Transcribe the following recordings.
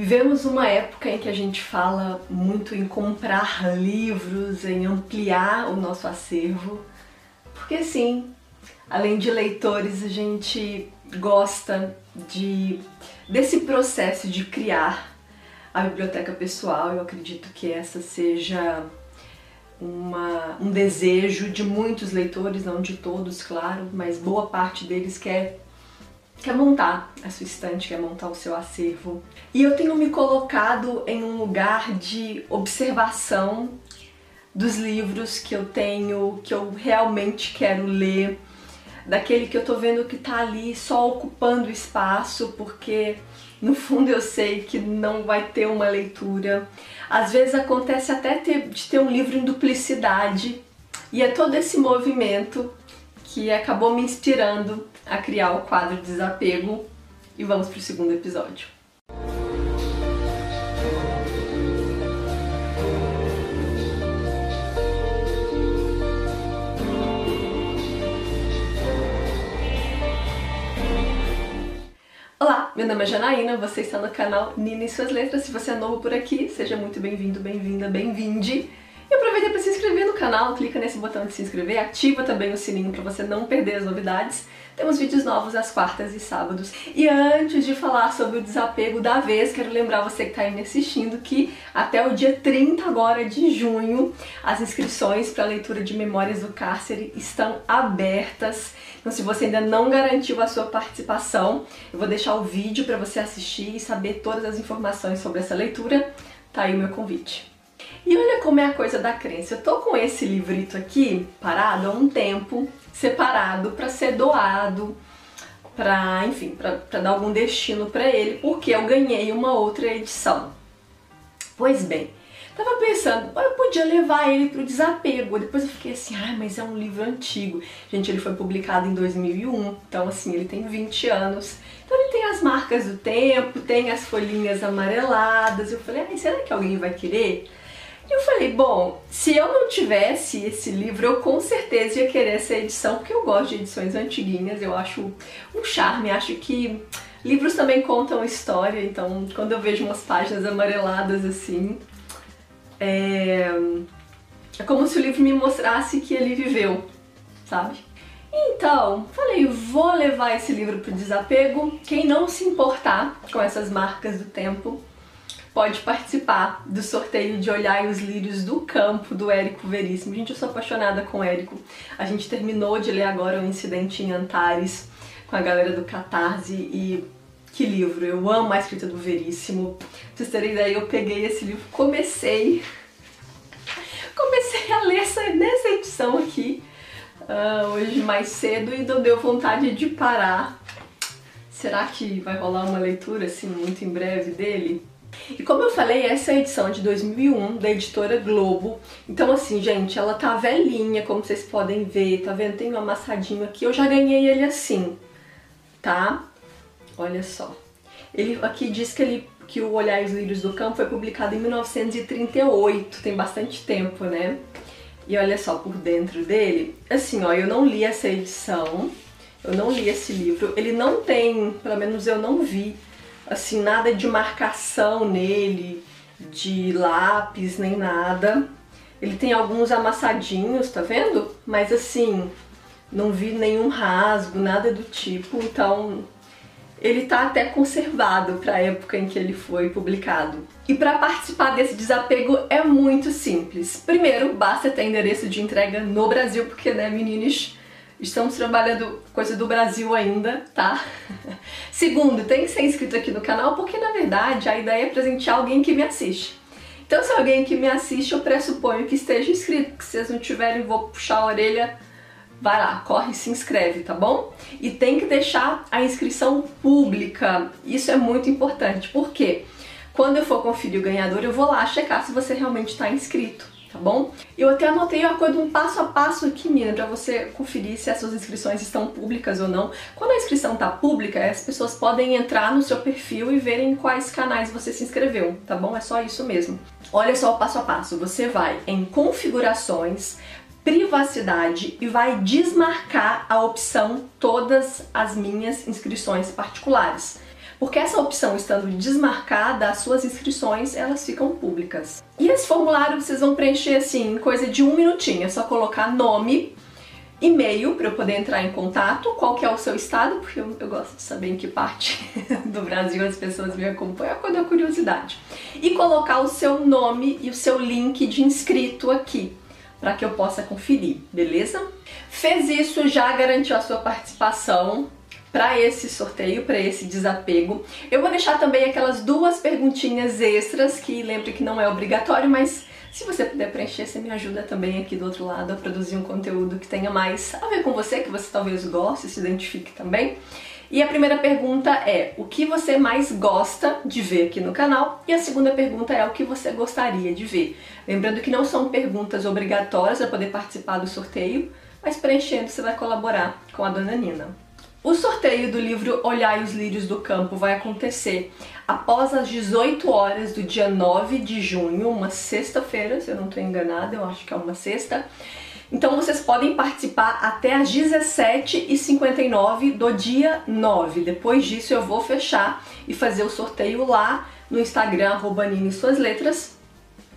Vivemos uma época em que a gente fala muito em comprar livros, em ampliar o nosso acervo, porque sim, além de leitores, a gente gosta de desse processo de criar a biblioteca pessoal. Eu acredito que essa seja uma, um desejo de muitos leitores, não de todos, claro, mas boa parte deles quer quer montar a sua estante, quer montar o seu acervo. E eu tenho me colocado em um lugar de observação dos livros que eu tenho, que eu realmente quero ler, daquele que eu tô vendo que tá ali só ocupando espaço, porque no fundo eu sei que não vai ter uma leitura. Às vezes acontece até ter, de ter um livro em duplicidade, e é todo esse movimento que acabou me inspirando a criar o quadro Desapego. E vamos para o segundo episódio. Olá, meu nome é Janaína, você está no canal Nina e Suas Letras. Se você é novo por aqui, seja muito bem-vindo, bem-vinda, bem-vinde. E aproveita para se inscrever no canal, clica nesse botão de se inscrever, ativa também o sininho para você não perder as novidades. Temos vídeos novos às quartas e sábados. E antes de falar sobre o desapego da vez, quero lembrar você que está aí me assistindo que até o dia 30 agora de junho as inscrições para a leitura de Memórias do Cárcere estão abertas. Então se você ainda não garantiu a sua participação, eu vou deixar o vídeo para você assistir e saber todas as informações sobre essa leitura. Tá aí o meu convite. E olha como é a coisa da crença. Eu tô com esse livrito aqui parado há um tempo, separado para ser doado, para, enfim, para dar algum destino para ele, porque eu ganhei uma outra edição. Pois bem, tava pensando, eu podia levar ele pro desapego. Depois eu fiquei assim, ah, mas é um livro antigo. Gente, ele foi publicado em 2001, então assim, ele tem 20 anos. Então ele tem as marcas do tempo, tem as folhinhas amareladas. Eu falei, ah, será que alguém vai querer? E eu falei, bom, se eu não tivesse esse livro, eu com certeza ia querer essa edição, porque eu gosto de edições antiguinhas, eu acho um charme, acho que livros também contam história, então quando eu vejo umas páginas amareladas assim, é, é como se o livro me mostrasse que ele viveu, sabe? Então, falei, vou levar esse livro pro desapego. Quem não se importar com essas marcas do tempo, pode participar do sorteio de Olhar os Lírios do Campo, do Érico Veríssimo. Gente, eu sou apaixonada com o Érico. A gente terminou de ler agora o Incidente em Antares com a galera do Catarse e que livro, eu amo a escrita do Veríssimo. Pra vocês terem ideia, eu peguei esse livro, comecei comecei a ler essa, nessa edição aqui uh, hoje mais cedo e não deu vontade de parar. Será que vai rolar uma leitura assim muito em breve dele? E como eu falei, essa é a edição de 2001 da editora Globo. Então assim, gente, ela tá velhinha, como vocês podem ver, tá vendo? Tem um amassadinho aqui, eu já ganhei ele assim, tá? Olha só. Ele aqui diz que ele que o Olhar os Lírios do Campo foi publicado em 1938, tem bastante tempo, né? E olha só por dentro dele, assim, ó, eu não li essa edição, eu não li esse livro, ele não tem, pelo menos eu não vi assim, nada de marcação nele, de lápis, nem nada. Ele tem alguns amassadinhos, tá vendo? Mas assim, não vi nenhum rasgo, nada do tipo, então ele tá até conservado para a época em que ele foi publicado. E para participar desse desapego é muito simples. Primeiro, basta ter endereço de entrega no Brasil, porque né, meninos, Estamos trabalhando coisa do Brasil ainda, tá? Segundo, tem que ser inscrito aqui no canal porque na verdade a ideia é presentear alguém que me assiste. Então se alguém que me assiste, eu pressuponho que esteja inscrito, que se vocês não tiverem, vou puxar a orelha, vai lá, corre se inscreve, tá bom? E tem que deixar a inscrição pública, isso é muito importante, porque quando eu for conferir o ganhador, eu vou lá checar se você realmente está inscrito tá bom? Eu até anotei uma coisa, um passo a passo aqui, menina, pra você conferir se as suas inscrições estão públicas ou não. Quando a inscrição tá pública, as pessoas podem entrar no seu perfil e verem quais canais você se inscreveu, tá bom? É só isso mesmo. Olha só o passo a passo, você vai em configurações, privacidade e vai desmarcar a opção todas as minhas inscrições particulares. Porque essa opção estando desmarcada, as suas inscrições elas ficam públicas. E esse formulário vocês vão preencher assim, em coisa de um minutinho, é só colocar nome, e-mail para eu poder entrar em contato, qual que é o seu estado, porque eu, eu, gosto de saber em que parte do Brasil as pessoas me acompanham, quando é curiosidade. E colocar o seu nome e o seu link de inscrito aqui, para que eu possa conferir, beleza? Fez isso, já garantiu a sua participação para esse sorteio, para esse desapego. Eu vou deixar também aquelas duas perguntinhas extras, que lembre que não é obrigatório, mas se você puder preencher, você me ajuda também aqui do outro lado a produzir um conteúdo que tenha mais a ver com você, que você talvez goste, se identifique também. E a primeira pergunta é: o que você mais gosta de ver aqui no canal? E a segunda pergunta é: o que você gostaria de ver? Lembrando que não são perguntas obrigatórias para poder participar do sorteio, mas preenchendo você vai colaborar com a dona Nina. O sorteio do livro Olhai os Lírios do Campo vai acontecer após as 18 horas do dia 9 de junho, uma sexta-feira, se eu não estou enganada, eu acho que é uma sexta. Então vocês podem participar até as 17h59 do dia 9. Depois disso eu vou fechar e fazer o sorteio lá no Instagram, arroba Suas Letras.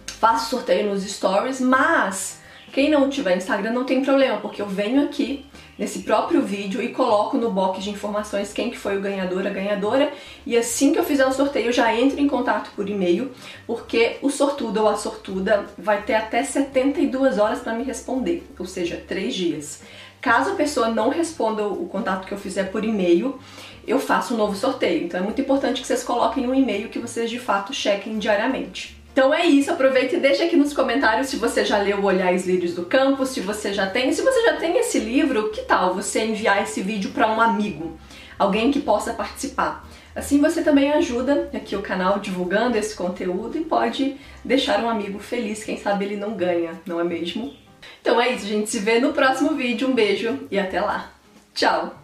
Faço sorteio nos stories, mas quem não tiver Instagram não tem problema, porque eu venho aqui nesse próprio vídeo e coloco no box de informações quem que foi o ganhador, a ganhadora, e assim que eu fizer o sorteio já entro em contato por e-mail, porque o sortudo ou a sortuda vai ter até 72 horas para me responder, ou seja, 3 dias. Caso a pessoa não responda o contato que eu fizer por e-mail, eu faço um novo sorteio. Então é muito importante que vocês coloquem um e-mail que vocês de fato chequem diariamente. Então é isso, aproveita e deixa aqui nos comentários se você já leu Olhais Lírios do Campo, se você já tem. Se você já tem esse livro, que tal você enviar esse vídeo para um amigo, alguém que possa participar? Assim você também ajuda aqui o canal divulgando esse conteúdo e pode deixar um amigo feliz, quem sabe ele não ganha, não é mesmo? Então é isso, gente, se vê no próximo vídeo, um beijo e até lá. Tchau!